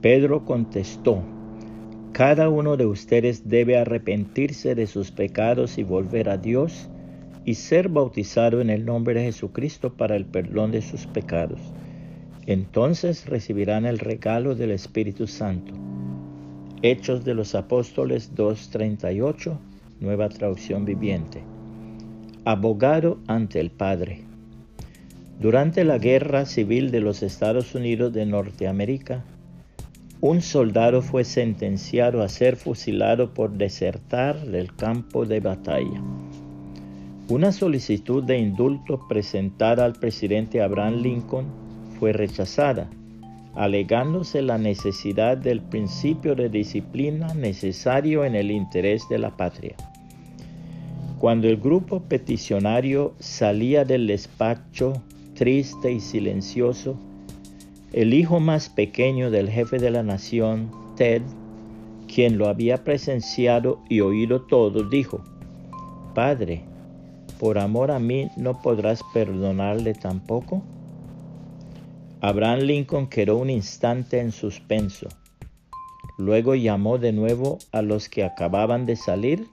Pedro contestó, cada uno de ustedes debe arrepentirse de sus pecados y volver a Dios y ser bautizado en el nombre de Jesucristo para el perdón de sus pecados. Entonces recibirán el regalo del Espíritu Santo. Hechos de los Apóstoles 2.38, nueva traducción viviente. Abogado ante el Padre. Durante la Guerra Civil de los Estados Unidos de Norteamérica, un soldado fue sentenciado a ser fusilado por desertar del campo de batalla. Una solicitud de indulto presentada al presidente Abraham Lincoln fue rechazada, alegándose la necesidad del principio de disciplina necesario en el interés de la patria. Cuando el grupo peticionario salía del despacho triste y silencioso, el hijo más pequeño del jefe de la nación, Ted, quien lo había presenciado y oído todo, dijo, Padre, por amor a mí no podrás perdonarle tampoco. Abraham Lincoln quedó un instante en suspenso. Luego llamó de nuevo a los que acababan de salir,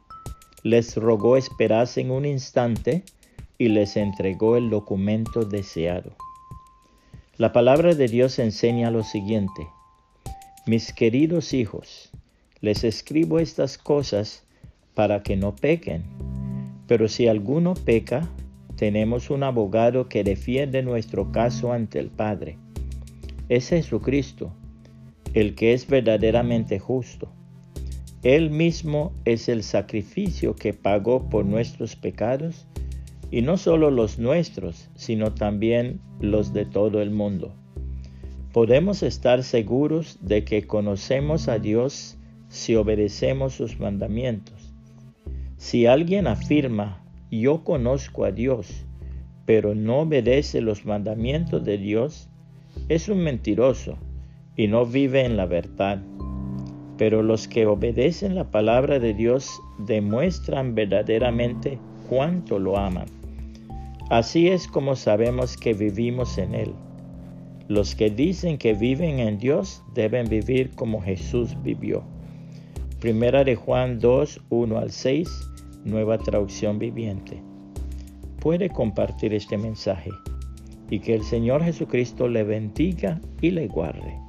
les rogó esperasen un instante y les entregó el documento deseado. La palabra de Dios enseña lo siguiente. Mis queridos hijos, les escribo estas cosas para que no pequen. Pero si alguno peca, tenemos un abogado que defiende nuestro caso ante el Padre. Es Jesucristo, el que es verdaderamente justo. Él mismo es el sacrificio que pagó por nuestros pecados y no solo los nuestros, sino también los de todo el mundo. Podemos estar seguros de que conocemos a Dios si obedecemos sus mandamientos. Si alguien afirma, yo conozco a Dios, pero no obedece los mandamientos de Dios, es un mentiroso y no vive en la verdad. Pero los que obedecen la palabra de Dios demuestran verdaderamente cuánto lo aman. Así es como sabemos que vivimos en Él. Los que dicen que viven en Dios deben vivir como Jesús vivió. Primera de Juan 2, 1 al 6, nueva traducción viviente. Puede compartir este mensaje y que el Señor Jesucristo le bendiga y le guarde.